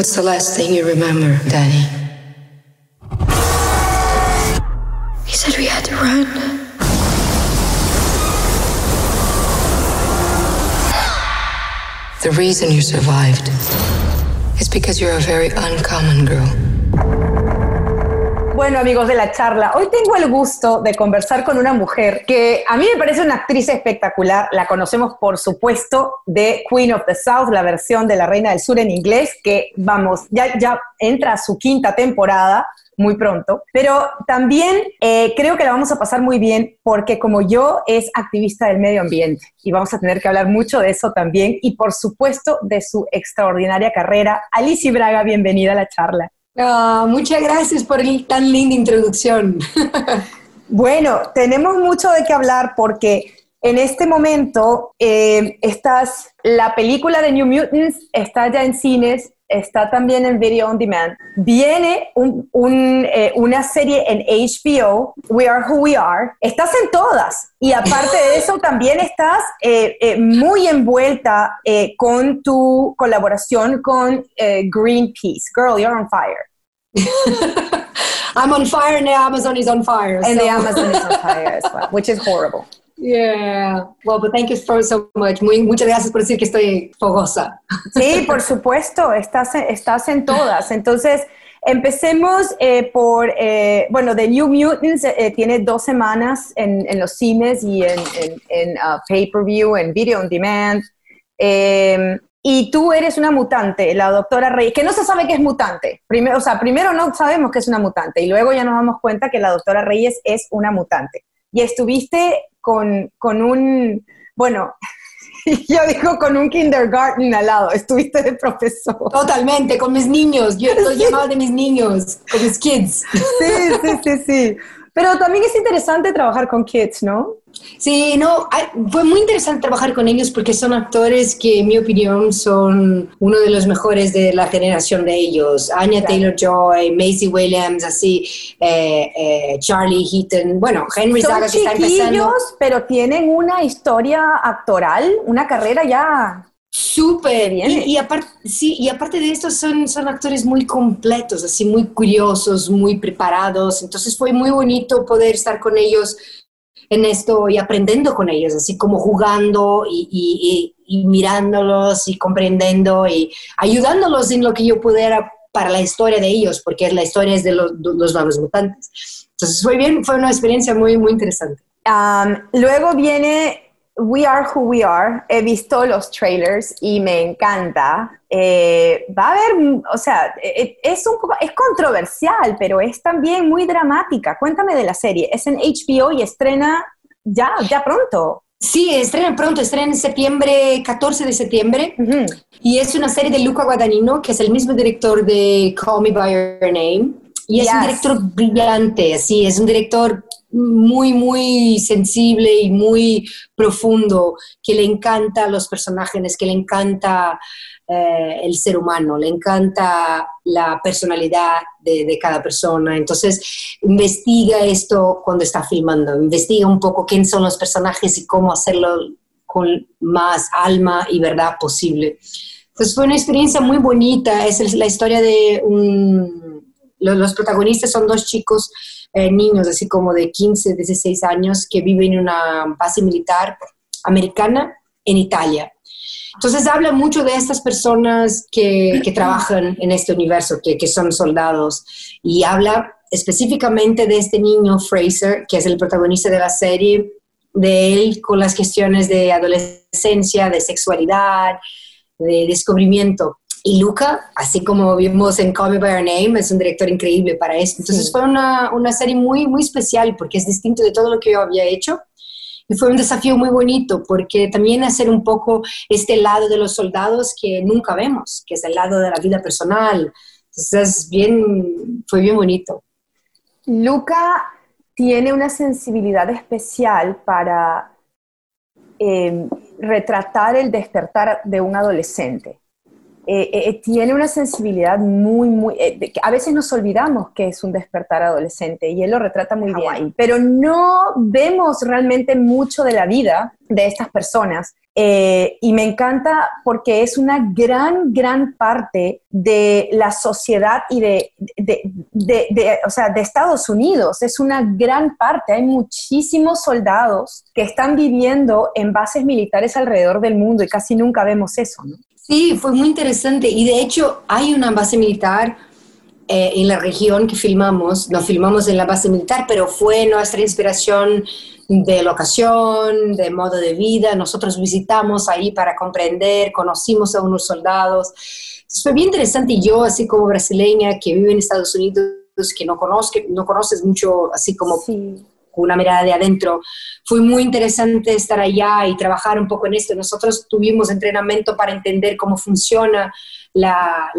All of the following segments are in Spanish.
What's the last thing you remember, Danny? He said we had to run. The reason you survived is because you're a very uncommon girl. Bueno, amigos de la charla, hoy tengo el gusto de conversar con una mujer que a mí me parece una actriz espectacular. La conocemos, por supuesto, de Queen of the South, la versión de La Reina del Sur en inglés, que vamos, ya, ya entra a su quinta temporada muy pronto, pero también eh, creo que la vamos a pasar muy bien porque como yo es activista del medio ambiente y vamos a tener que hablar mucho de eso también y por supuesto de su extraordinaria carrera. Alicia Braga, bienvenida a la charla. Ah, muchas gracias por el tan linda introducción. bueno, tenemos mucho de qué hablar porque en este momento eh, estás, la película de New Mutants está ya en cines, está también en Video On Demand. Viene eh, una serie en HBO, We Are Who We Are. Estás en todas. Y aparte de eso, también estás eh, eh, muy envuelta con tu colaboración con Greenpeace. Girl, you're on fire. I'm on fire and the Amazon is on fire. And the Amazon is on fire as well, which is horrible. Yeah. Well, but thank you so much. Muy, muchas gracias por decir que estoy fogosa. Sí, por supuesto, estás, estás en todas. Entonces, empecemos eh, por, eh, bueno, The New Mutants eh, tiene dos semanas en, en, los cines y en, en, uh, pay-per-view, en video on demand. Em, y tú eres una mutante, la doctora Reyes, que no se sabe que es mutante. Primero, o sea, primero no sabemos que es una mutante y luego ya nos damos cuenta que la doctora Reyes es una mutante. Y estuviste con, con un, bueno, yo digo con un kindergarten al lado, estuviste de profesor. Totalmente, con mis niños, yo estoy llamado de mis niños, con mis kids. Sí, sí, sí, sí. Pero también es interesante trabajar con kids, ¿no? Sí, no, fue muy interesante trabajar con ellos porque son actores que, en mi opinión, son uno de los mejores de la generación de ellos. Anya Taylor-Joy, Maisie Williams, así, eh, eh, Charlie Heaton, bueno, Henry Zaga que está empezando. pero tienen una historia actoral, una carrera ya Súper bien. Y, aparte, sí, y aparte de esto son, son actores muy completos, así muy curiosos, muy preparados. Entonces fue muy bonito poder estar con ellos en esto y aprendiendo con ellos, así como jugando y, mirándolos y comprendiendo y ayudándolos en lo que yo pudiera para la historia de ellos, porque la historia es de los, los mutantes. Entonces fue bien, fue una experiencia muy, muy interesante. luego viene We Are Who We Are, he visto los trailers y me encanta. Eh, va a haber, o sea, e, e, es un poco, es controversial, pero es también muy dramática. Cuéntame de la serie. Es en HBO y estrena ya, ya pronto. Sí, estrena pronto, estrena en septiembre, 14 de septiembre. Y es una serie de Luca Guadagnino, que es el mismo director de Call Me By Your Name. Y es un director brillante, sí, es un director muy, muy sensible y muy profundo, que le encanta los personajes, que le encanta eh, el ser humano, le encanta la personalidad de, cada persona. Entonces, investiga esto cuando está filmando, investiga un poco quién son los personajes y cómo hacerlo con más alma y verdad posible. Entonces, fue una experiencia muy bonita. Es la historia de un... los protagonistas son dos chicos eh, niños así como de 15, 16 años que viven en una base militar americana en Italia. Entonces habla mucho de estas personas que, trabajan en este universo, que, que, son soldados, y habla específicamente de este niño Fraser, que es el protagonista de la serie, de él con las cuestiones de adolescencia, de sexualidad, de descubrimiento. Y Luca, así como vimos en Call Me By Your Name, es un director increíble para esto. Entonces fue una, una, serie muy, muy especial porque es distinto de todo lo que yo había hecho. Y fue un desafío muy bonito porque también hacer un poco este lado de los soldados que nunca vemos, que es el lado de la vida personal. Entonces bien, fue bien bonito. Luca tiene una sensibilidad especial para eh, retratar el despertar de un adolescente eh, eh, tiene una sensibilidad muy, muy... a veces nos olvidamos que es un despertar adolescente y él lo retrata muy bien, pero no vemos realmente mucho de la vida de estas personas. y me encanta porque es una gran, gran parte de la sociedad y de, de, o sea, de Estados Unidos. Es una gran parte. Hay muchísimos soldados que están viviendo en bases militares alrededor del mundo y casi nunca vemos eso, ¿no? Sí, fue muy interesante y de hecho hay una base militar eh, en la región que filmamos, no filmamos en la base militar, pero fue nuestra inspiración de locación, de modo de vida. Nosotros visitamos ahí para comprender, conocimos a unos soldados. fue bien interesante y yo, así como brasileña que vive en Estados Unidos, que no, conozco, no conoces mucho, así como con una mirada de adentro. Fue muy interesante estar allá y trabajar un poco en esto. Nosotros tuvimos entrenamiento para entender cómo funciona la,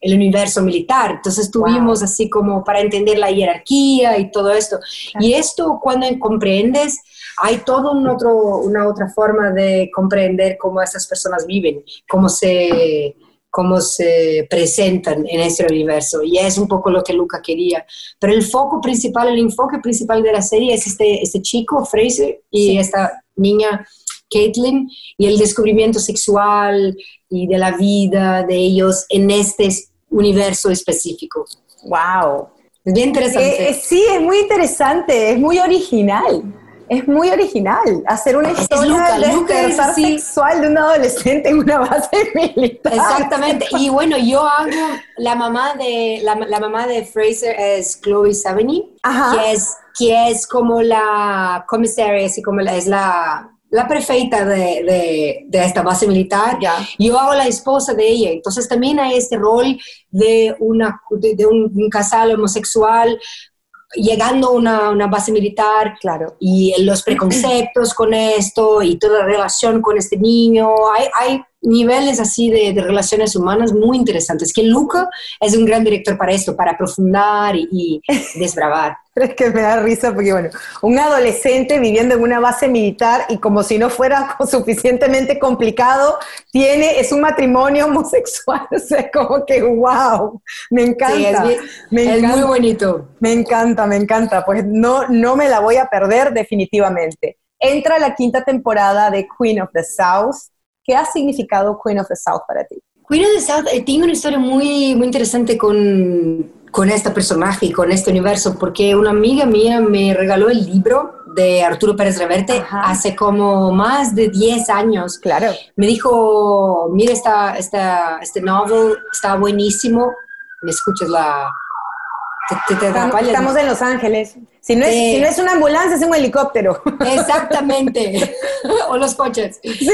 el universo militar. Entonces tuvimos así como para entender la jerarquía y todo esto. Y esto cuando comprendes, hay toda un una otra forma de comprender cómo esas personas viven, cómo se cómo se presentan en este universo. Y es un poco lo que Luca quería. Pero el foco principal, el enfoque principal de la serie es este, este chico, Fraser, y esta niña, Caitlin, y el descubrimiento sexual y de la vida de ellos en este universo específico. ¡Wow! Es bien interesante. Eh, eh, sí, es muy interesante, es muy original es muy original hacer una historia de sexual de un adolescente en una base militar. Exactamente. Y bueno, yo hago la mamá de la, mamá de Fraser es Chloe Sevigny, que es que es como la comisaria, así como la, es la la prefeita de, de, esta base militar, yo hago la esposa de ella. Entonces también hay este rol de, una, de, un, un, casal homosexual llegando a una, una, base militar claro. y los preconceptos con esto y toda la relación con este niño. Hay, hay niveles así de, de, relaciones humanas muy interesantes, que Luca es un gran director para esto, para profundar y, y desbravar. Es que me da risa porque, bueno, un adolescente viviendo en una base militar y como si no fuera suficientemente complicado, tiene, es un matrimonio homosexual, o sea, como que, wow, me encanta. es, me es muy bonito. Me encanta, me encanta, pues no, no me la voy a perder definitivamente. Entra la quinta temporada de Queen of the South, ¿Qué ha significado Queen of the South para ti? Queen of the South eh, tiene una historia muy, muy interesante con, con este personaje y con este universo, porque una amiga mía me regaló el libro de Arturo Pérez Reverte hace como más de 10 años. Claro. Me dijo, mira, esta, esta, este novel está buenísimo. ¿Me escuchas la...? estamos, en Los Ángeles. Si no, es, si no es una ambulancia, es un helicóptero. Exactamente. o los coches. Sí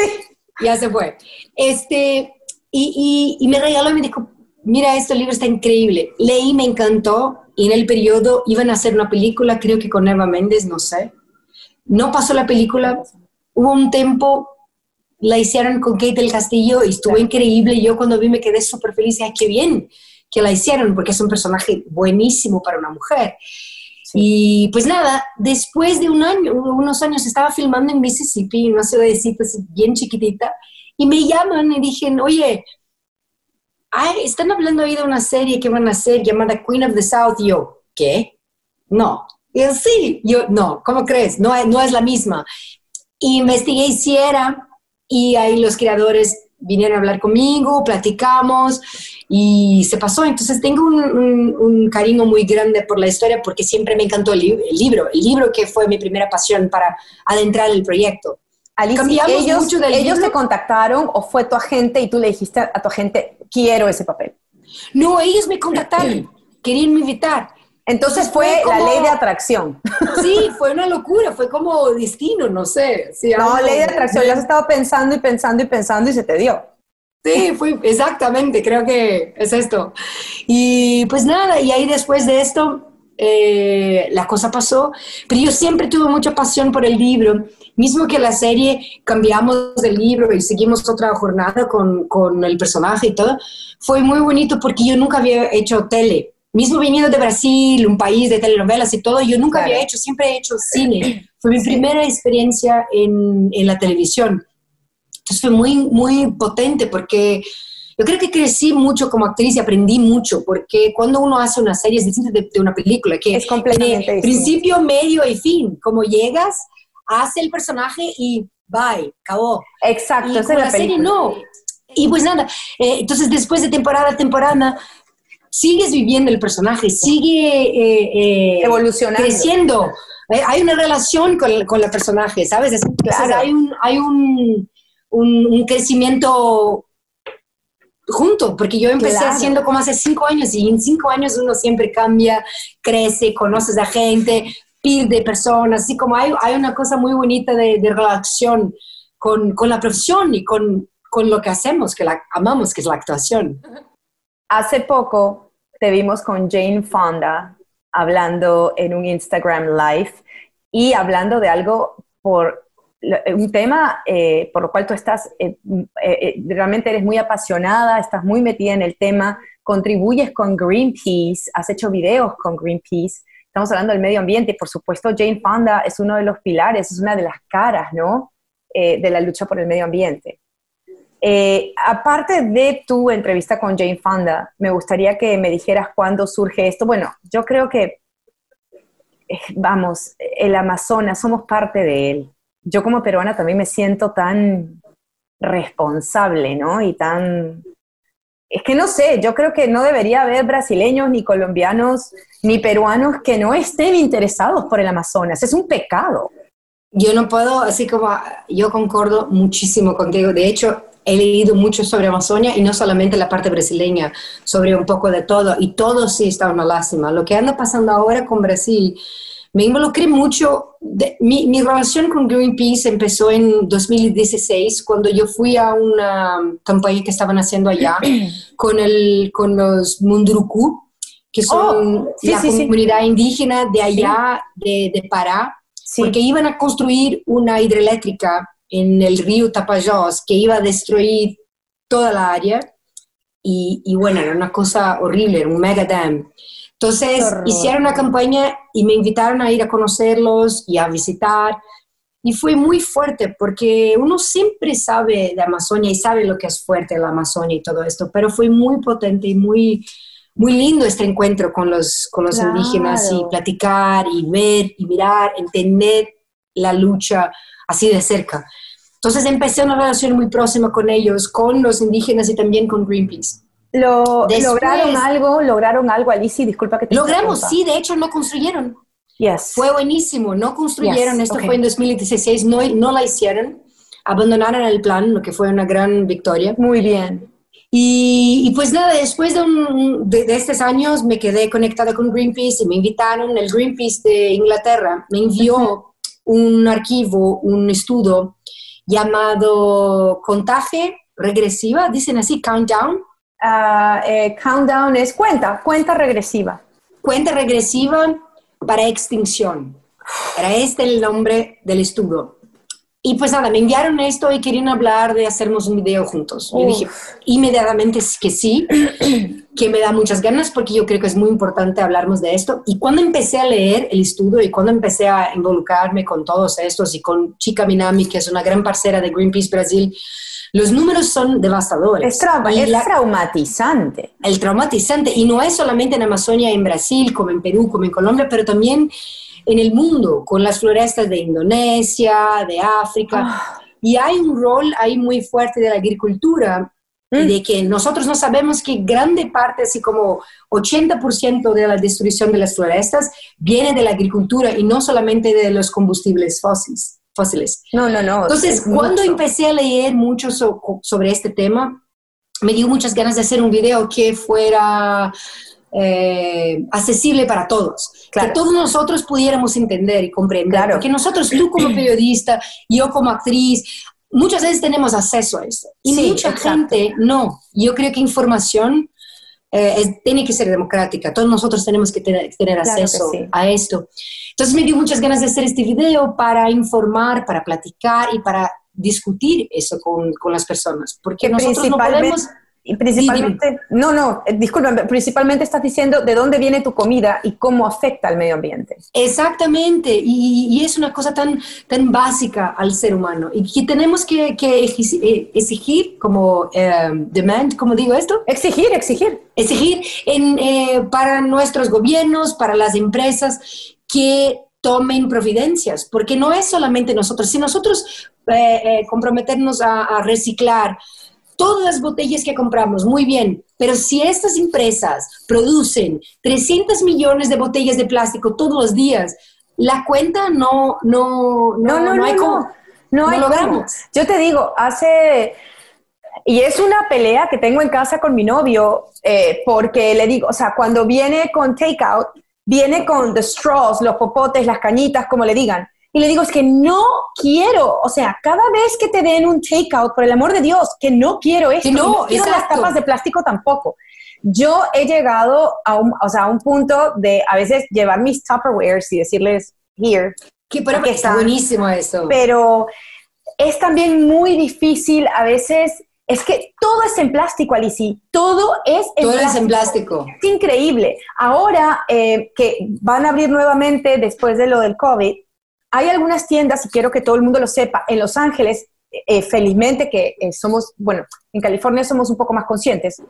ya se fue. Este, y, y, me regaló y me dijo, mira, este libro está increíble. Leí, me encantó, y en el periodo iban a hacer una película, creo que con Eva Méndez, no sé. No pasó la película, hubo un tiempo, la hicieron con Kate del Castillo y estuvo increíble. Yo cuando vi me quedé súper feliz, y qué bien que la hicieron, porque es un personaje buenísimo para una mujer. Y pues nada, después de un año, unos años, estaba filmando en Mississippi, una ciudadcita bien chiquitita, y me llaman y dije, oye, ay, están hablando ahí de una serie que van a hacer llamada Queen of the South. Y yo, ¿qué? No. Y yo, sí. Yo, no, ¿cómo crees? No, no es la misma. Y investigué si era, y ahí los creadores vinieron a hablar conmigo, platicamos y se pasó. Entonces tengo un, cariño muy grande por la historia porque siempre me encantó el, libro, el libro que fue mi primera pasión para adentrar el proyecto. Alicia, ellos, mucho ¿ellos te contactaron o fue tu agente y tú le dijiste a tu agente, quiero ese papel? No, ellos me contactaron, querían invitar. Entonces fue, la ley de atracción. Sí, fue una locura, fue como destino, no sé. no, ley de atracción, ya has estado pensando y pensando y pensando y se te dio. Sí, fue exactamente, creo que es esto. Y pues nada, y ahí después de esto, eh, la cosa pasó, pero yo siempre tuve mucha pasión por el libro, mismo que la serie cambiamos del libro y seguimos otra jornada con, con el personaje y todo, fue muy bonito porque yo nunca había hecho tele mismo viniendo de Brasil, un país de telenovelas y todo, yo nunca había hecho, siempre he hecho cine. Fue mi primera experiencia en, en, la televisión. Entonces fue muy, muy potente porque yo creo que crecí mucho como actriz y aprendí mucho, porque cuando uno hace una serie es distinto de, una película, que es completamente principio, medio y fin. Como llegas, hace el personaje y bye, acabó. Exacto, y con la, serie no. Y pues nada, eh, entonces después de temporada a temporada, sigues viviendo el personaje, sigue eh, eh, evolucionando, creciendo. hay una relación con, con el personaje, ¿sabes? claro. hay un, hay un, un, crecimiento junto, porque yo empecé haciendo como hace cinco años y en cinco años uno siempre cambia, crece, conoces a gente, de personas, así como hay, hay una cosa muy bonita de, de relación con, con, la profesión y con, con lo que hacemos, que la amamos, que es la actuación. Hace poco te vimos con Jane Fonda hablando en un Instagram Live y hablando de algo por un tema eh, por lo cual tú estás, eh, eh, realmente eres muy apasionada, estás muy metida en el tema, contribuyes con Greenpeace, has hecho videos con Greenpeace, estamos hablando del medio ambiente y por supuesto Jane Fonda es uno de los pilares, es una de las caras, ¿no? de la lucha por el medio ambiente. Aparte de tu entrevista con Jane Fonda, me gustaría que me dijeras cuándo surge esto. Bueno, yo creo que, vamos, el Amazonas, somos parte de él yo como peruana también me siento tan responsable, ¿no? Y tan... Es que no sé, yo creo que no debería haber brasileños, ni colombianos, ni peruanos que no estén interesados por el Amazonas. Es un pecado. Yo no puedo, así como yo concordo muchísimo contigo. De hecho, he leído mucho sobre Amazonia y no solamente la parte brasileña, sobre un poco de todo. Y todo sí está una lástima. Lo que anda pasando ahora con Brasil me involucré mucho. mi, mi, relación con Greenpeace empezó en 2016, cuando yo fui a una campaña que estaban haciendo allá con, el, con los Munduruku, que son oh, la comunidad indígena de allá, de, de, Pará, porque iban a construir una hidroeléctrica en el río Tapajós que iba a destruir toda la área. Y, y bueno, era una cosa horrible, era un mega dam. Entonces, hicieron una campaña y me invitaron a ir a conocerlos y a visitar. Y fue muy fuerte porque uno siempre sabe de Amazonia y sabe lo que es fuerte la Amazonia y todo esto, pero fue muy potente y muy, muy lindo este encuentro con los, con los indígenas y platicar y ver y mirar, entender la lucha así de cerca. Entonces empecé una relación muy próxima con ellos, con los indígenas y también con Greenpeace. Lo, ¿Lograron algo? ¿Lograron algo, Alicia? Disculpa que te Logramos, sí, de hecho no construyeron. Yes. Fue buenísimo, no construyeron, esto fue en 2016, no, no la hicieron, abandonaron el plan, lo que fue una gran victoria. Muy bien. Y, pues nada, después de, de, estos años me quedé conectada con Greenpeace y me invitaron, el Greenpeace de Inglaterra me envió un archivo, un estudio llamado Contaje Regresiva, dicen así, Countdown, Ah, eh, countdown es cuenta, cuenta regresiva. Cuenta regresiva para extinción. Era este el nombre del estudio. Y pues nada, me enviaron esto y querían hablar de hacernos un video juntos. Yo dije inmediatamente que sí, que me da muchas ganas porque yo creo que es muy importante hablarnos de esto. Y cuando empecé a leer el estudio y cuando empecé a involucrarme con todos estos y con Chica Minami, que es una gran parcera de Greenpeace Brasil, los números son devastadores. Es, traumatizante. El traumatizante. Y no es solamente en Amazonia, en Brasil, como en Perú, como en Colombia, pero también en el mundo, con las florestas de Indonesia, de África. Ah. Y hay un rol ahí muy fuerte de la agricultura y mm. de que nosotros no sabemos que grande parte, así como 80% de la destrucción de las florestas, viene de la agricultura y no solamente de los combustibles fósiles fósiles. No, no, no. Entonces, cuando empecé a leer mucho sobre este tema, me dio muchas ganas de hacer un video que fuera eh, accesible para todos, que todos nosotros pudiéramos entender y comprender, claro. porque nosotros, tú como periodista, yo como actriz, muchas veces tenemos acceso a esto. Y mucha gente no. Yo creo que información eh, tiene que ser democrática, todos nosotros tenemos que tener, acceso a esto. Entonces me dio muchas ganas de hacer este video para informar, para platicar y para discutir eso con, con las personas, porque nosotros no podemos... Y principalmente, no, no, eh, disculpen, principalmente estás diciendo de dónde viene tu comida y cómo afecta al medio ambiente. Exactamente, y, es una cosa tan, tan básica al ser humano y que tenemos que, eh, exigir, como eh, demand, como digo esto? Exigir, exigir. Exigir en, para nuestros gobiernos, para las empresas, que tomen providencias, porque no es solamente nosotros, si nosotros comprometernos a reciclar, todas las botellas que compramos, muy bien, pero si estas empresas producen 300 millones de botellas de plástico todos los días, la cuenta no, no, no, no, no, hay como, no, hay logramos. Yo te digo, hace, y es una pelea que tengo en casa con mi novio, eh, porque le digo, o sea, cuando viene con takeout, viene con the straws, los popotes, las cañitas, como le digan. Y le digo, es que no quiero, o sea, cada vez que te den un takeout, por el amor de Dios, que no quiero esto, no, quiero las tapas de plástico tampoco. Yo he llegado a un, o sea, a un punto de a veces llevar mis Tupperwares y decirles, here. Que, pero está buenísimo eso. Pero es también muy difícil a veces es que todo es en plástico, Alicia. Todo es en todo plástico. es en plástico. Es increíble. Ahora eh, que van a abrir nuevamente después de lo del COVID, hay algunas tiendas, y quiero que todo el mundo lo sepa, en Los Ángeles, eh, felizmente que eh, somos, bueno, en California somos un poco más conscientes.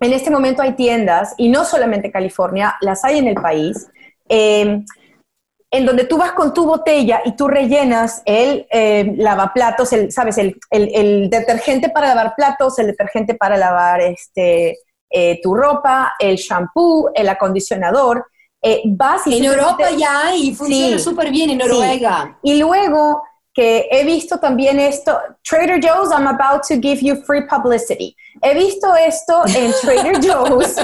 En este momento hay tiendas, y no solamente en California, las hay en el país, em, en donde tú vas con tu botella y tú rellenas el eh, lavaplatos, el, ¿sabes? El, el, detergente para lavar platos, el detergente para lavar este, tu ropa, el shampoo, el acondicionador, eh, en Europa ya hay, funciona súper bien en Noruega. Y luego que he visto también esto, Trader Joe's, I'm about to give you free publicity. He visto esto en Trader Joe's,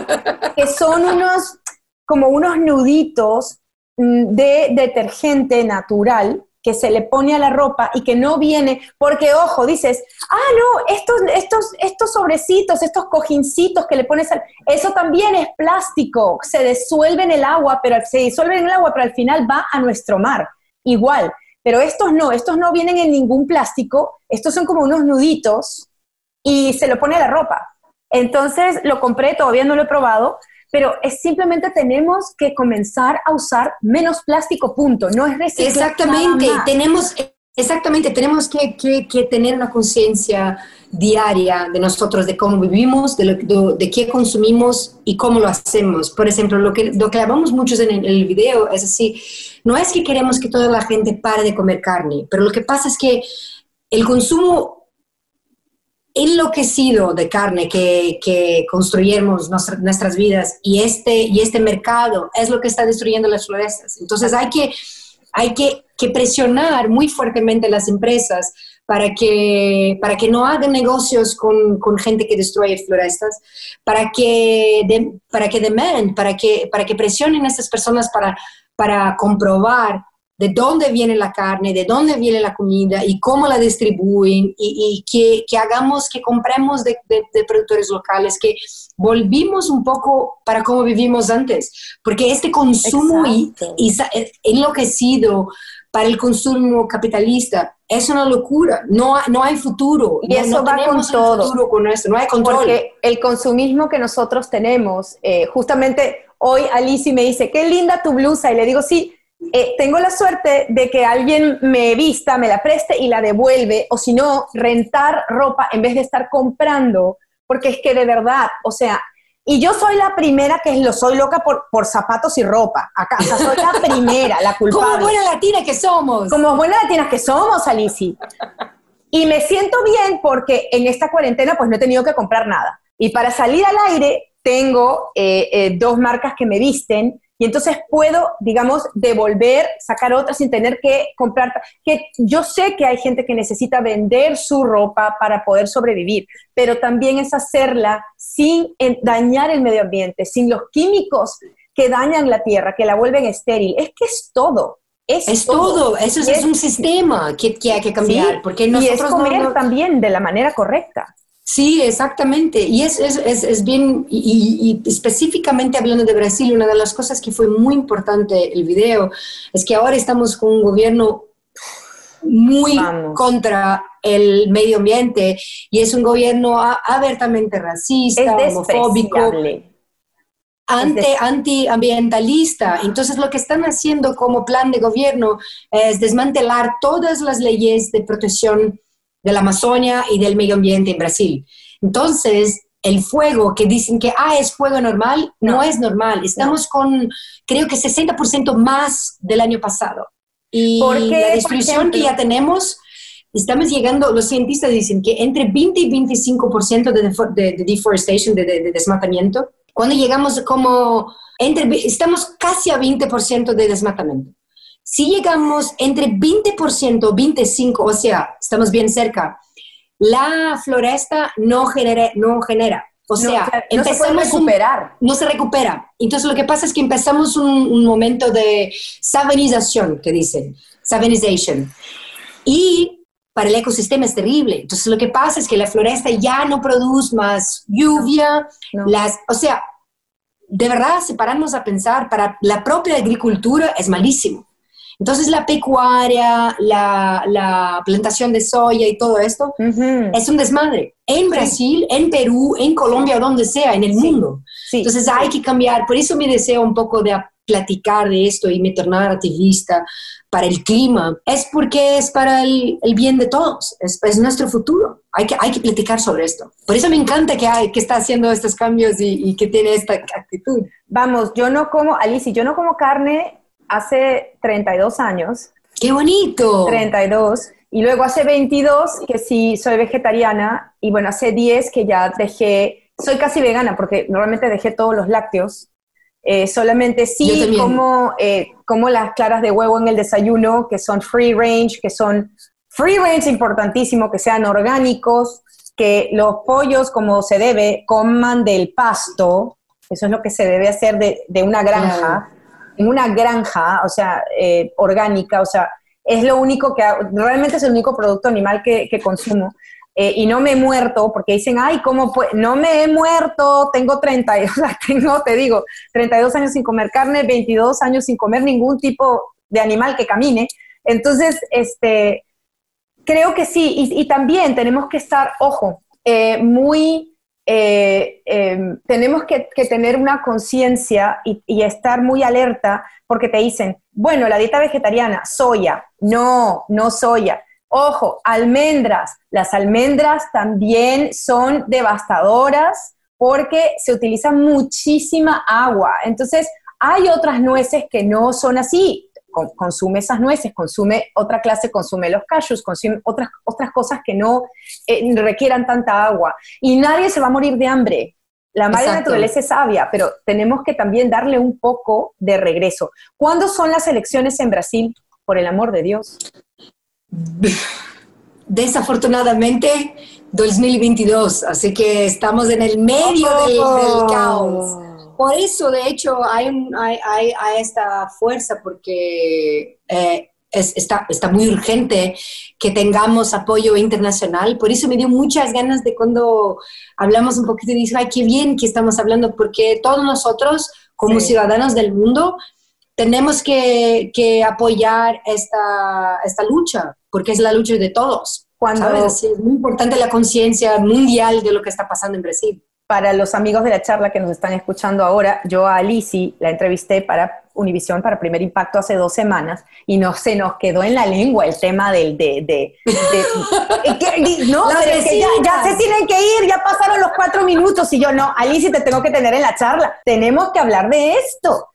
que son unos, como unos nuditos mm, de detergente natural que se le pone a la ropa y que no viene, porque ojo, dices, ah, no, estos, estos, estos sobrecitos, estos cojincitos que le pones, al, eso también es plástico, se disuelve en el agua, pero se disuelve en el agua, pero al final va a nuestro mar, igual. Pero estos no, estos no vienen en ningún plástico, estos son como unos nuditos y se lo pone a la ropa. Entonces lo compré, todavía no lo he probado, pero es simplemente tenemos que comenzar a usar menos plástico, punto. No es reciclar. Exactamente, tenemos, exactamente, tenemos que, que, tener una conciencia diaria de nosotros, de cómo vivimos, de, lo, de, qué consumimos y cómo lo hacemos. Por ejemplo, lo que, lo que hablamos muchos en el, en el video es así, no es que queremos que toda la gente pare de comer carne, pero lo que pasa es que el consumo enloquecido de carne que, que construyemos nuestras vidas y este, y este mercado es lo que está destruyendo las florestas. Entonces hay que, hay que, presionar muy fuertemente las empresas para que, para que no hagan negocios con, gente que destruye florestas, para que, para que demand, para que, para que presionen a estas personas para, para comprobar de dónde viene la carne, de dónde viene la comida y cómo la distribuyen y, que, que, hagamos, que compremos de, de, productores locales, que volvimos un poco para cómo vivimos antes, porque este consumo y, y, enloquecido para el consumo capitalista es una locura, no, no hay futuro. Y eso va con todo. con esto, no hay control. Porque el consumismo que nosotros tenemos, eh, justamente hoy Alicia me dice, qué linda tu blusa, y le digo, sí, eh, tengo la suerte de que alguien me vista, me la preste y la devuelve, o si no, rentar ropa en vez de estar comprando, porque es que de verdad, o sea, y yo soy la primera que lo soy loca por, por zapatos y ropa. Acá, o sea, soy la primera, la culpable. Como buena latina que somos. Como buena latina que somos, Alicia. Y me siento bien porque en esta cuarentena pues no he tenido que comprar nada. Y para salir al aire tengo eh, eh, dos marcas que me visten y entonces puedo, digamos, devolver, sacar otra sin tener que comprar. Que yo sé que hay gente que necesita vender su ropa para poder sobrevivir, pero también es hacerla sin dañar el medio ambiente, sin los químicos que dañan la tierra, que la vuelven estéril. Es que es todo. Es, todo. eso es, un sistema que, hay que cambiar. porque nosotros y es comer también de la manera correcta. Sí, exactamente. Y es, es, es, bien, y, específicamente hablando de Brasil, una de las cosas que fue muy importante el video es que ahora estamos con un gobierno muy contra el medio ambiente y es un gobierno abiertamente racista, homofóbico, anti, antiambientalista. Entonces lo que están haciendo como plan de gobierno es desmantelar todas las leyes de protección de la Amazonia y del medio ambiente en Brasil. Entonces, el fuego que dicen que ah, es fuego normal, no, es normal. Estamos con, creo que 60% más del año pasado. Y la destrucción que ya tenemos, estamos llegando, los cientistas dicen que entre 20 y 25% de, de, de deforestation, de, de, desmatamiento, cuando llegamos como, entre, estamos casi a 20% de desmatamiento. Si llegamos entre 20%, 25%, o sea, estamos bien cerca, la floresta no genera, no genera. O sea, no, empezamos se recuperar. no se recupera. Entonces lo que pasa es que empezamos un, momento de savanización, que dicen, savanization. Y para el ecosistema es terrible. Entonces lo que pasa es que la floresta ya no produce más lluvia, las, o sea, de verdad, separarnos a pensar, para la propia agricultura es malísimo. Entonces la pecuaria, la, plantación de soya y todo esto es un desmadre. En Brasil, en Perú, en Colombia, donde sea, en el mundo. Entonces hay que cambiar. Por eso me deseo un poco de platicar de esto y me tornar activista para el clima. Es porque es para el, bien de todos. Es, nuestro futuro. Hay que, hay que platicar sobre esto. Por eso me encanta que, hay, que está haciendo estos cambios y, y que tiene esta actitud. Vamos, yo no como, Alicia, yo no como carne hace 32 años. ¡Qué bonito! 32. Y luego hace 22 que sí soy vegetariana y bueno, hace 10 que ya dejé, soy casi vegana porque normalmente dejé todos los lácteos. Eh, solamente sí como, eh, como las claras de huevo en el desayuno, que son free range, que son free range importantísimo, que sean orgánicos, que los pollos como se debe coman del pasto, eso es lo que se debe hacer de, de una granja en una granja, o sea, eh, orgánica, o sea, es lo único que, realmente es el único producto animal que, consumo. Eh, y no me he muerto, porque dicen, ay, ¿cómo pues? No me he muerto, tengo 30, o sea, tengo, te digo, 32 años sin comer carne, 22 años sin comer ningún tipo de animal que camine. Entonces, este, creo que sí, y, también tenemos que estar, ojo, eh, muy eh, em, tenemos que, tener una conciencia y, estar muy alerta porque te dicen, bueno, la dieta vegetariana, soya, no, no soya. Ojo, almendras, las almendras también son devastadoras porque se utiliza muchísima agua. Entonces, hay otras nueces que no son así consume esas nueces, consume otra clase, consume los cashews, consume otras, otras cosas que no eh, requieran tanta agua. Y nadie se va a morir de hambre. La madre naturaleza es sabia, pero tenemos que también darle un poco de regreso. ¿Cuándo son las elecciones en Brasil? Por el amor de Dios. Desafortunadamente, 2022, así que estamos en el medio del caos. Por eso, de hecho, hay, hay, esta fuerza porque eh, está, está muy urgente que tengamos apoyo internacional. Por eso me dio muchas ganas de cuando hablamos un poquito y dije, ay, qué bien que estamos hablando, porque todos nosotros, como ciudadanos del mundo, tenemos que, apoyar esta, esta lucha, porque es la lucha de todos. Cuando, Es muy importante la conciencia mundial de lo que está pasando en Brasil para los amigos de la charla que nos están escuchando ahora, yo a Alici la entrevisté para Univisión para Primer Impacto hace dos semanas y no se nos quedó en la lengua el tema del de, de, no, ya, se tienen que ir, ya pasaron los cuatro minutos y yo no, Alici te tengo que tener en la charla, tenemos que hablar de esto.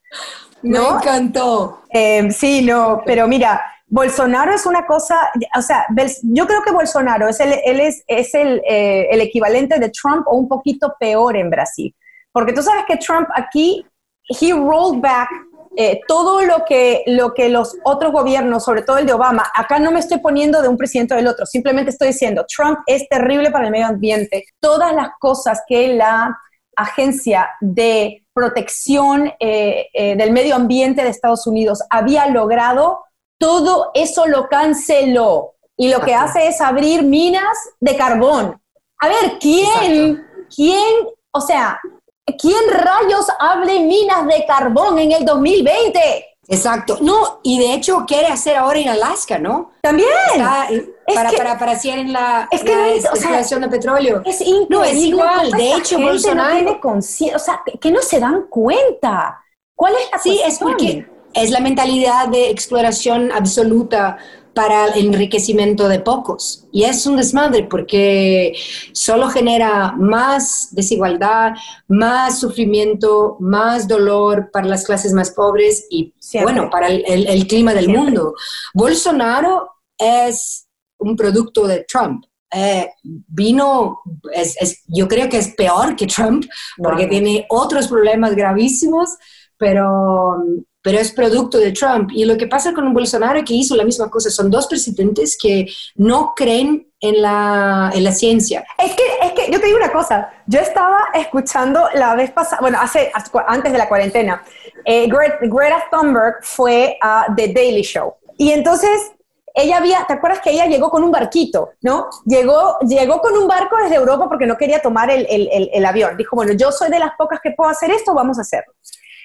¿no? Me encantó. Eh, sí, no, pero mira, Bolsonaro es una cosa, o sea, yo creo que Bolsonaro es el, él es, es el, eh, el, equivalente de Trump o un poquito peor en Brasil. Porque tú sabes que Trump aquí, he rolled back eh, todo lo que, lo que los otros gobiernos, sobre todo el de Obama, acá no me estoy poniendo de un presidente o del otro, simplemente estoy diciendo, Trump es terrible para el medio ambiente. Todas las cosas que la agencia de protección eh, del medio ambiente de Estados Unidos había logrado, todo eso lo canceló y lo que hace es abrir minas de carbón. A ver, ¿quién, quién, o sea, quién rayos abre minas de carbón en el 2020? Exacto. No, y de hecho quiere hacer ahora en Alaska, ¿no? También. para, para, para, hacer en la, es que de petróleo. Es increíble. No, es igual. De hecho, Bolsonaro. No tiene o sea, que, no se dan cuenta. ¿Cuál es la Sí, es porque es la mentalidad de exploración absoluta para el enriquecimiento de pocos. Y es un desmadre porque solo genera más desigualdad, más sufrimiento, más dolor para las clases más pobres y, bueno, para el, clima del mundo. Bolsonaro es un producto de Trump. Eh, vino, es, yo creo que es peor que Trump porque tiene otros problemas gravísimos, pero pero es producto de Trump. Y lo que pasa con Bolsonaro que hizo la misma cosa, son dos presidentes que no creen en la, en la ciencia. Es que, es que yo te digo una cosa, yo estaba escuchando la vez pasada, bueno, hace, antes de la cuarentena, eh, Greta, Thunberg fue a The Daily Show. Y entonces ella había, ¿te acuerdas que ella llegó con un barquito, no? Llegó, llegó con un barco desde Europa porque no quería tomar el, el, el avión. Dijo, bueno, yo soy de las pocas que puedo hacer esto, vamos a hacerlo.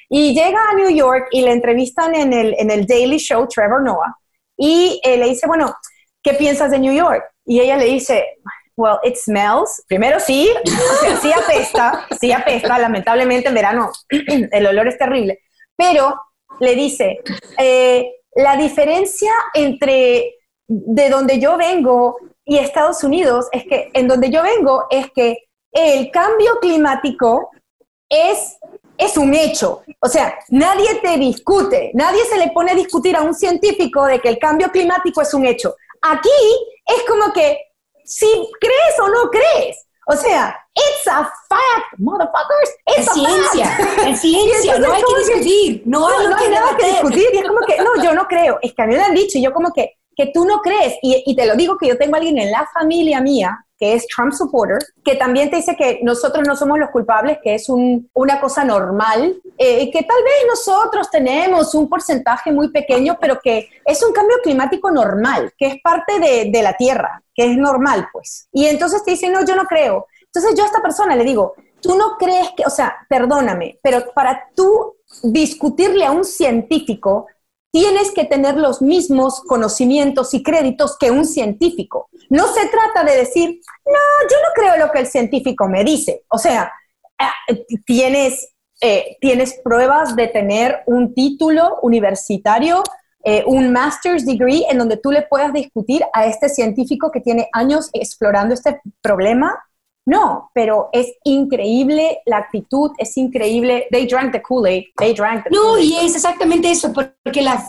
Y llega a New York y le entrevistan en el, en el Daily Show, Trevor Noah, y eh, le dice, bueno, ¿qué piensas de New York? Y ella le dice, well, it smells. Primero sí, sí apesta, sí apesta, lamentablemente en verano el olor es terrible, pero le dice, eh, la diferencia entre de donde yo vengo y Estados Unidos es que en donde yo vengo es que el cambio climático es es un hecho. O sea, nadie te discute, nadie se le pone a discutir a un científico de que el cambio climático es un hecho. Aquí es como que si crees o no crees. O sea, it's a fact, motherfuckers. es ciencia, es ciencia, no hay que discutir, no, hay, nada que discutir. Y es como que, no, yo no creo. Es que a mí me lo han dicho y yo como que, que tú no crees. Y, te lo digo que yo tengo a alguien en la familia mía que es Trump supporter, que también te dice que nosotros no somos los culpables, que es una cosa normal, eh, que tal vez nosotros tenemos un porcentaje muy pequeño, pero que es un cambio climático normal, que es parte de, de la Tierra, que es normal, pues. Y entonces te dice, no, yo no creo. Entonces yo a esta persona le digo, tú no crees que, o sea, perdóname, pero para tú discutirle a un científico, tienes que tener los mismos conocimientos y créditos que un científico. No se trata de decir, no, yo no creo lo que el científico me dice. O sea, eh, tienes, eh, tienes pruebas de tener un título universitario, eh, un master's degree en donde tú le puedas discutir a este científico que tiene años explorando este problema no, pero es increíble la actitud, es increíble. They drank the Kool-Aid. They drank the No, y es exactamente eso, porque la,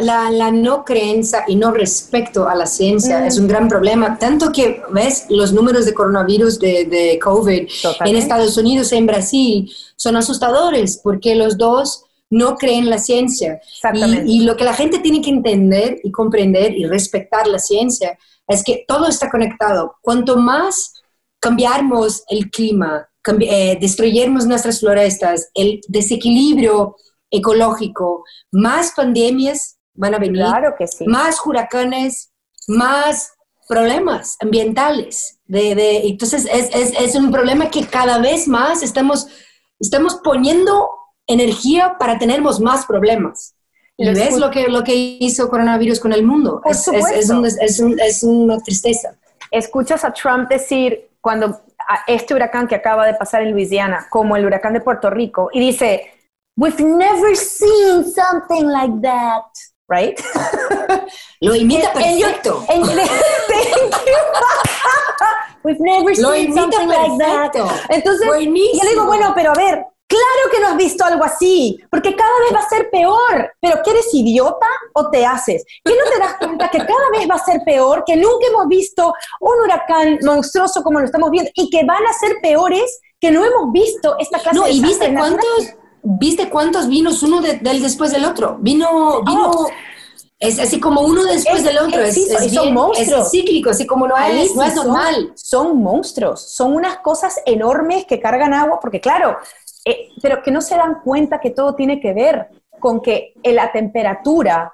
la, la, no creencia y no respeto a la ciencia es un gran problema. Tanto que, ves, los números de coronavirus de, de COVID en Estados Unidos, en Brasil, son asustadores, porque los dos no creen la ciencia. Y, y lo que la gente tiene que entender y comprender y respetar la ciencia es que todo está conectado. Cuanto más cambiarmos el clima, eh, destruyermos nuestras florestas, el desequilibrio ecológico, más pandemias van a venir, claro que sí. más huracanes, más problemas ambientales. De, entonces es, es, es, un problema que cada vez más estamos, estamos poniendo energía para tener más problemas. ¿Y ves lo que, lo que hizo coronavirus con el mundo? es, es una tristeza. Escuchas a Trump decir, cuando este huracán que acaba de pasar en Luisiana, como el huracán de Puerto Rico, y dice, We've never seen something like that. Right? Lo imita perfecto. We've never seen something like that. Entonces, yo le digo, bueno, pero a ver, Claro que no has visto algo así, porque cada vez va a ser peor. Pero ¿qué eres idiota o te haces? ¿Qué no te das cuenta que cada vez va a ser peor, que nunca hemos visto un huracán monstruoso como lo estamos viendo y que van a ser peores que no hemos visto esta clase no, ¿y viste cuántos, viste cuántos vinos uno del después del otro? Vino, vino... Oh. Es así como uno después del otro. Es, son monstruos. Es cíclico, así como no, es, no es normal. Son monstruos. Son unas cosas enormes que cargan agua, porque claro, eh, pero que no se dan cuenta que todo tiene que ver con que la temperatura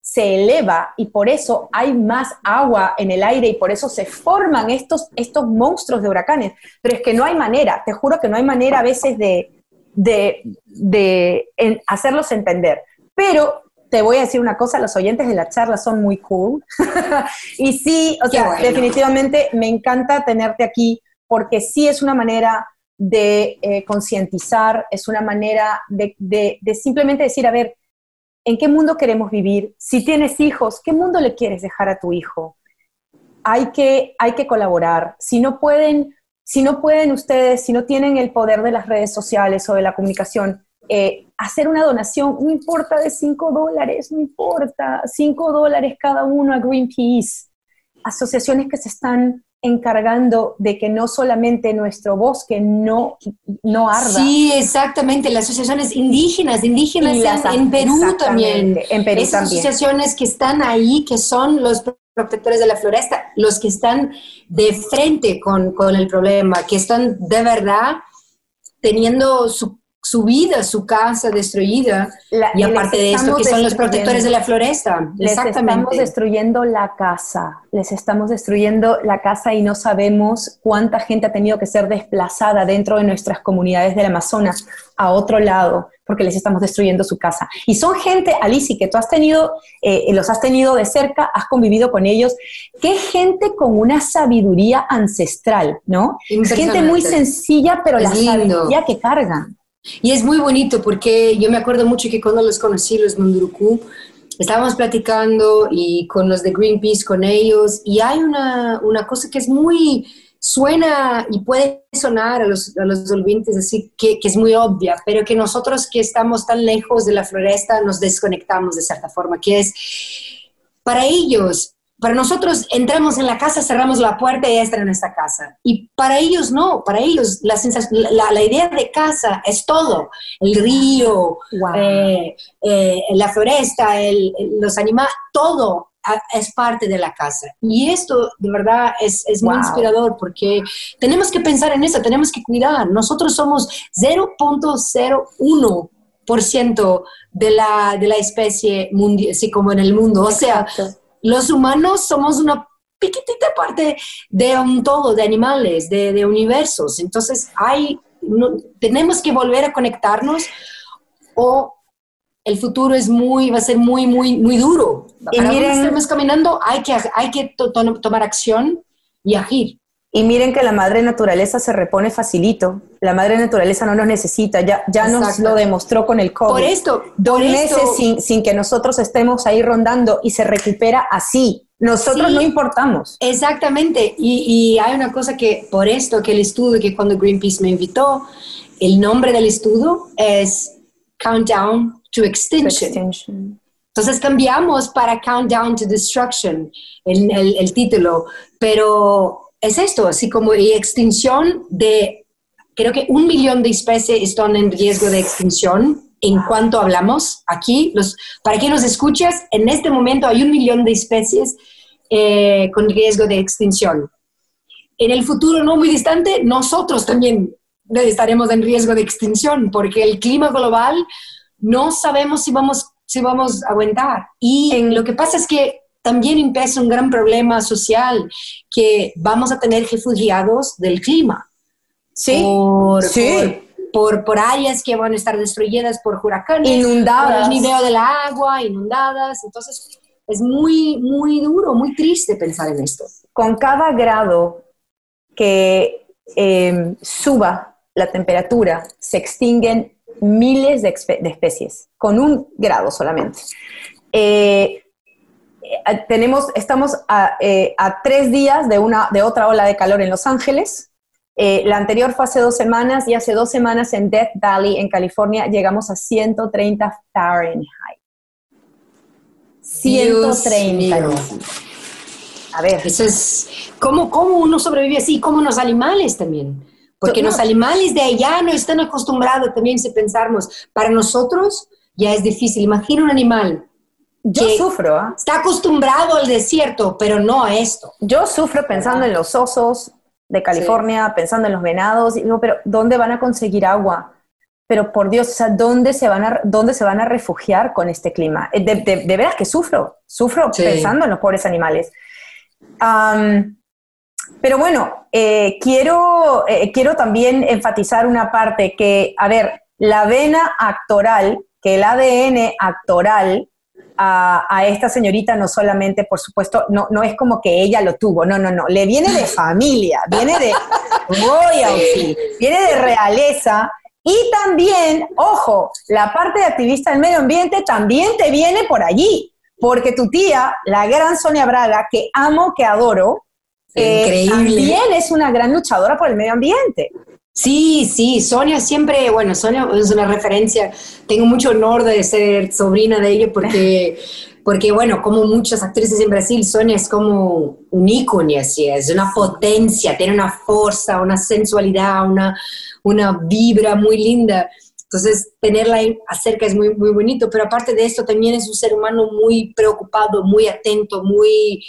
se eleva y por eso hay más agua en el aire y por eso se forman estos, estos monstruos de huracanes. Pero es que no hay manera, te juro que no hay manera a veces de, de, hacerlos entender. Pero te voy a decir una cosa, los oyentes de la charla son muy cool. y sí, o sea, definitivamente me encanta tenerte aquí porque sí es una manera de eh, concientizar, es una manera de, de, simplemente decir, a ver, ¿en qué mundo queremos vivir? Si tienes hijos, ¿qué mundo le quieres dejar a tu hijo? Hay que, hay que colaborar. Si no pueden, si no pueden ustedes, si no tienen el poder de las redes sociales o de la comunicación, eh, hacer una donación, no importa de 5 dólares, no importa, 5 dólares cada uno a Greenpeace, asociaciones que se están encargando de que no solamente nuestro bosque no, no arda. Sí, exactamente, las asociaciones indígenas, indígenas en, Perú también. En Perú Esas asociaciones que están ahí, que son los protectores de la floresta, los que están de frente con, con el problema, que están de verdad teniendo su su vida, su casa destruida. y aparte de esto, que son los protectores de la floresta. Les estamos destruyendo la casa, les estamos destruyendo la casa y no sabemos cuánta gente ha tenido que ser desplazada dentro de nuestras comunidades del Amazonas a otro lado porque les estamos destruyendo su casa. Y son gente, Alicia, que tú has tenido, eh, los has tenido de cerca, has convivido con ellos, que gente con una sabiduría ancestral, ¿no? Gente muy sencilla, pero la sabiduría que cargan. Y es muy bonito porque yo me acuerdo mucho que cuando los conocí, los Munduruku, estábamos platicando y con los de Greenpeace, con ellos, y hay una, una cosa que es muy, suena y puede sonar a los, a los así que, que, es muy obvia, pero que nosotros que estamos tan lejos de la floresta nos desconectamos de cierta forma, que es, para ellos, para nosotros entramos en la casa, cerramos la puerta y están en nuestra casa. Y para ellos no, para ellos la, la, idea de casa es todo, el río, eh, eh, la floresta, los animales, todo es parte de la casa. Y esto de verdad es, es muy inspirador porque tenemos que pensar en eso, tenemos que cuidar. Nosotros somos 0.01% de la, de la especie mundial, así como en el mundo. O sea, los humanos somos una piquitita parte de un todo, de animales, de, universos. Entonces, hay, tenemos que volver a conectarnos o el futuro es muy, va a ser muy, muy, muy duro. Y miren, estemos caminando, hay que, hay que tomar acción y agir. Y miren que la madre naturaleza se repone facilito. La madre naturaleza no nos necesita, ya, ya nos lo demostró con el COVID. Por esto, dos meses sin, sin, que nosotros estemos ahí rondando y se recupera así. Nosotros no importamos. Exactamente. Y, y, hay una cosa que, por esto, que el estudio, que cuando Greenpeace me invitó, el nombre del estudio es Countdown to Extinction. To extinction. Entonces cambiamos para Countdown to Destruction, el, el, el título. Pero es esto, así como extinción de, creo que un millón de especies están en riesgo de extinción en cuanto hablamos aquí. Los, para que nos escuches, en este momento hay un millón de especies eh, con riesgo de extinción. En el futuro no muy distante, nosotros también estaremos en riesgo de extinción porque el clima global no sabemos si vamos, si vamos a aguantar. Y en, lo que pasa es que también empieza un gran problema social que vamos a tener refugiados del clima. Sí, por, sí. Por, por, áreas que van a estar destruidas por huracanes, inundadas, por el nivel del agua, inundadas. Entonces, es muy, muy duro, muy triste pensar en esto. Con cada grado que em, suba la temperatura, se extinguen miles de, especies, con un grado solamente. Eh, eh, tenemos, estamos eh, a, tres días de, una, de otra ola de calor en Los Ángeles. Eh, la anterior fue hace dos semanas y hace dos semanas en Death Valley, en California, llegamos a 130 Fahrenheit. 130. A ver. Eso es, ¿cómo, ¿Cómo uno sobrevive así? ¿Cómo los animales también? Porque los animales de allá no están acostumbrados también, si pensamos, para nosotros ya es difícil. Imagina un animal yo sufro. ¿ah? Está acostumbrado al desierto, pero no a esto. Yo sufro pensando en los osos de California, pensando en los venados. Y no, pero ¿dónde van a conseguir agua? Pero por Dios, o sea, ¿dónde se van a, dónde se van a refugiar con este clima? Eh, de, de, veras que sufro, sufro pensando en los pobres animales. Pero bueno, eh, quiero, eh, quiero también enfatizar una parte que, a ver, la vena actoral, que el ADN actoral a, esta señorita no solamente, por supuesto, no, no es como que ella lo tuvo, no, no, no, le viene de familia, viene de royalty, viene de realeza. Y también, ojo, la parte de activista del medio ambiente también te viene por allí, porque tu tía, la gran Sonia Braga, que amo, que adoro, eh, también es una gran luchadora por el medio ambiente. Sí, sí, Sonia siempre, bueno, Sonia es una referencia, tengo mucho honor de ser sobrina de ella porque, porque bueno, como muchas actrices en Brasil, Sonia es como un ícono, así, es una potencia, tiene una fuerza, una sensualidad, una, una vibra muy linda. Entonces, tenerla ahí acerca es muy, muy bonito, pero aparte de esto, también es un ser humano muy preocupado, muy atento, muy,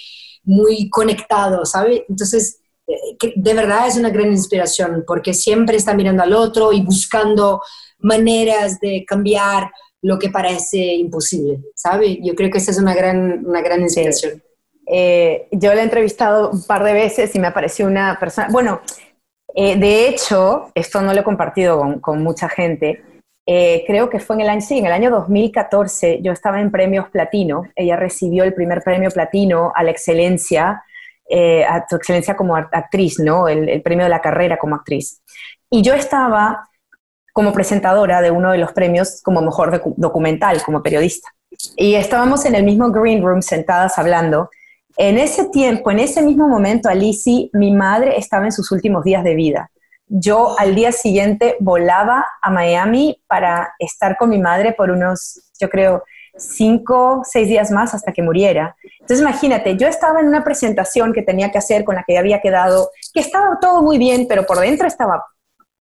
muy conectado, ¿sabe? Entonces, que de verdad es una gran inspiración porque siempre está mirando al otro y buscando maneras de cambiar lo que parece imposible, ¿sabe? Yo creo que esa es una gran, una gran inspiración. Eh, yo la he entrevistado un par de veces y me apareció una persona, bueno, eh, de hecho, esto no lo he compartido con, con mucha gente, eh, creo que fue en el año, sí, en el año 2014, yo estaba en premios platino, ella recibió el primer premio platino a la excelencia eh, a tu excelencia como actriz, ¿no? El, premio de la carrera como actriz. Y yo estaba como presentadora de uno de los premios como mejor documental, como periodista. Y estábamos en el mismo green room sentadas hablando. En ese tiempo, en ese mismo momento, Alicia, mi madre estaba en sus últimos días de vida. Yo al día siguiente volaba a Miami para estar con mi madre por unos, yo creo, cinco, seis días más hasta que muriera. Entonces imagínate, yo estaba en una presentación que tenía que hacer con la que había quedado, que estaba todo muy bien, pero por dentro estaba,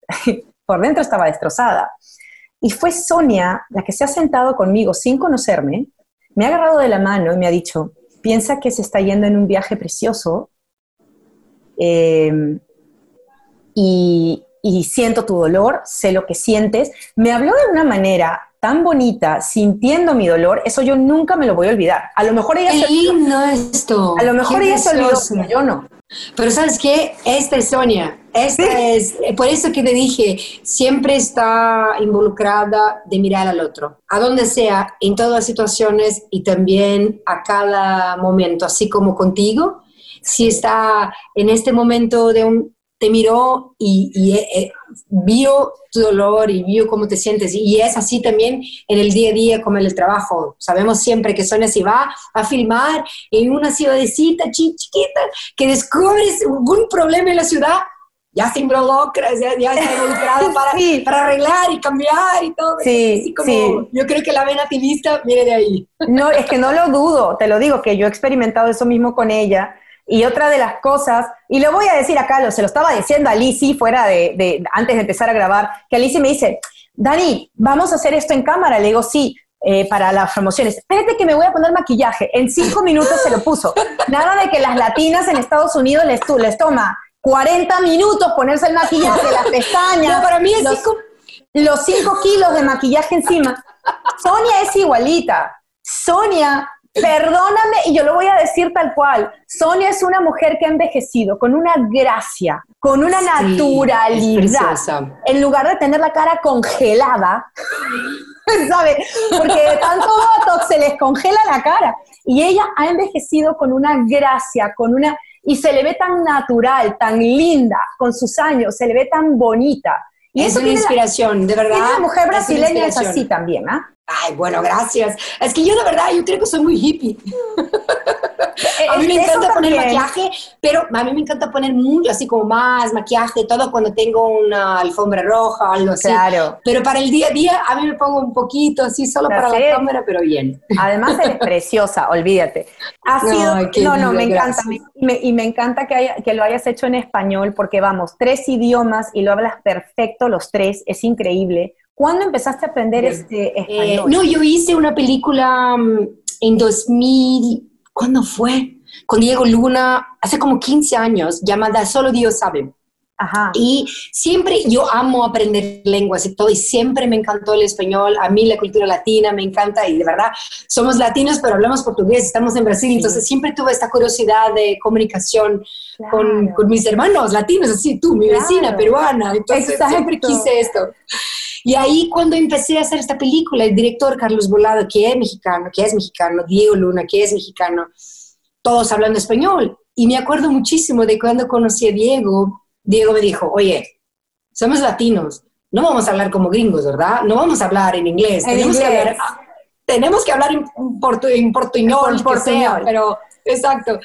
por dentro estaba destrozada. Y fue Sonia la que se ha sentado conmigo sin conocerme, me ha agarrado de la mano y me ha dicho, piensa que se está yendo en un viaje precioso em, y, y siento tu dolor, sé lo que sientes. Me habló de una manera tan bonita, sintiendo mi dolor, eso yo nunca me lo voy a olvidar. A lo mejor ella se olvidó. esto. A lo mejor ella se olvidó, yo no. Pero ¿sabes qué? Esta es Sonia. Esta es, por eso que te dije, siempre está involucrada de mirar al otro, a donde sea, en todas las situaciones y también a cada momento, así como contigo. Si está en este momento de un, te miró y, eh, eh, vio tu dolor y vio cómo te sientes. Y es así también en el día a día como en el trabajo. Sabemos siempre que Sonia se va a filmar en una ciudadcita chiquita, que descubres algún problema en la ciudad, ya se involucra, ya, ya está involucrada para, para arreglar y cambiar y todo. Sí, sí. Yo creo que la vena activista viene de ahí. No, es que no lo dudo, te lo digo, que yo he experimentado eso mismo con ella y otra de las cosas, y lo voy a decir acá, lo, se lo estaba diciendo a Lizzie fuera de, antes de empezar a grabar, que Lizzie me dice, Dani, vamos a hacer esto en cámara. Le digo, sí, eh, para las promociones. Espérate que me voy a poner maquillaje. En cinco minutos se lo puso. Nada de que las latinas en Estados Unidos les, les toma 40 minutos ponerse el maquillaje, las pestañas. para mí es los, los cinco kilos de maquillaje encima. Sonia es igualita. Sonia Perdóname, y yo lo voy a decir tal cual. Sonia es una mujer que ha envejecido con una gracia, con una naturalidad. En lugar de tener la cara congelada, ¿sabes? Porque de tanto botox se les congela la cara. Y ella ha envejecido con una gracia, con una. Y se le ve tan natural, tan linda, con sus años, se le ve tan bonita. Y es una inspiración, de verdad. Esa mujer brasileña es, así también, ¿ah? Ay, bueno, gracias. Es que yo de verdad, yo creo que soy muy hippie. a mí me encanta poner maquillaje, pero a mí me encanta poner mucho, así como más maquillaje, todo cuando tengo una alfombra roja algo así. Claro. Pero para el día a día, a mí me pongo un poquito así, solo para la cámara, pero bien. Además, eres preciosa, olvídate. Ha sido, no, no, me encanta. y me encanta que, haya, que lo hayas hecho en español, porque vamos, tres idiomas y lo hablas perfecto los tres, es increíble ¿Cuándo empezaste a aprender este español? no, yo hice una película mm, en 2000, ¿cuándo fue? Con Diego Luna, hace como 15 años, llamada Solo Dios sabe. Ajá. Y siempre yo amo aprender lenguas y todo, y siempre me encantó el español. A mí la cultura latina me encanta, y de verdad, somos latinos, pero hablamos portugués, estamos en Brasil, entonces siempre tuve esta curiosidad de comunicación con, con, mis hermanos latinos, así tú, mi vecina peruana. Entonces siempre quise esto. Y ahí cuando empecé a hacer esta película, el director Carlos Volado, que es mexicano, que es mexicano, Diego Luna, que es mexicano, todos hablando español. Y me acuerdo muchísimo de cuando conocí a Diego, Diego me dijo, oye, somos latinos, no vamos a hablar como gringos, ¿verdad? No vamos a hablar en inglés, tenemos, Que hablar, tenemos que hablar en, portu, en portuñol, pero exacto.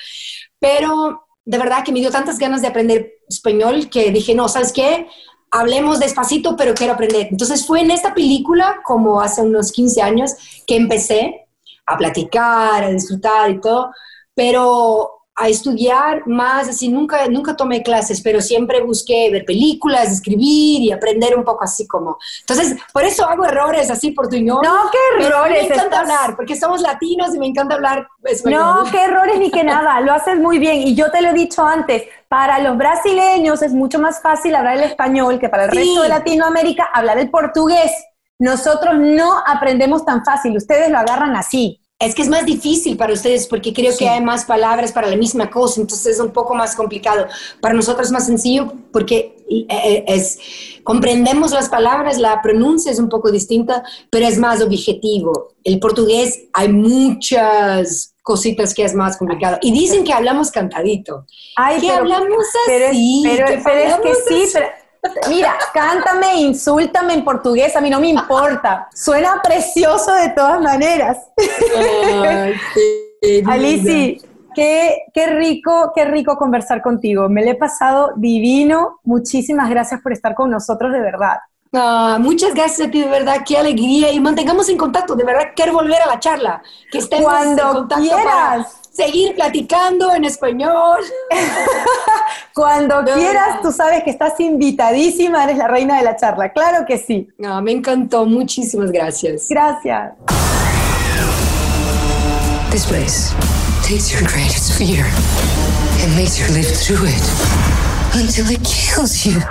Pero de verdad que me dio tantas ganas de aprender español que dije, no, ¿sabes qué? Hablemos despacito, pero quiero aprender. Entonces fue en esta película, como hace unos 15 años, que empecé a platicar, a disfrutar y todo, pero a estudiar más, así nunca, nunca tomé clases, pero siempre busqué ver películas, escribir y aprender un poco así como. Entonces, por eso hago errores así por tu No, qué errores. me encanta hablar, porque somos latinos y me encanta hablar español. No, qué errores ni que nada, lo haces muy bien. Y yo te lo he dicho antes, para los brasileños es mucho más fácil hablar el español que para el resto de Latinoamérica hablar el portugués. Nosotros no aprendemos tan fácil, ustedes lo agarran así. Es que es más difícil para ustedes porque creo que hay más palabras para la misma cosa, entonces es un poco más complicado. Para nosotros es más sencillo porque eh, eh, es, comprendemos las palabras, la pronuncia es un poco distinta, pero es más objetivo. El portugués hay muchas cositas que es más complicado. Y dicen que hablamos cantadito. Ay, que hablamos así. Pero, es que sí, pero Mira, cántame, insúltame en portugués, a mí no me importa. Suena precioso de todas maneras. Alici, qué, qué rico, qué rico conversar contigo. Me lo he pasado divino. Muchísimas gracias por estar con nosotros, de verdad. Ah, muchas gracias a ti, de verdad, qué alegría y mantengamos en contacto, de verdad quiero volver a la charla, que estemos Cuando en contacto quieras seguir platicando en español. Cuando quieras, tú sabes que estás invitadísima, eres la reina de la charla. Claro que sí. No, me encantó. Muchísimas gracias. Gracias. This place takes your greatest fear and makes you live through it until it kills you.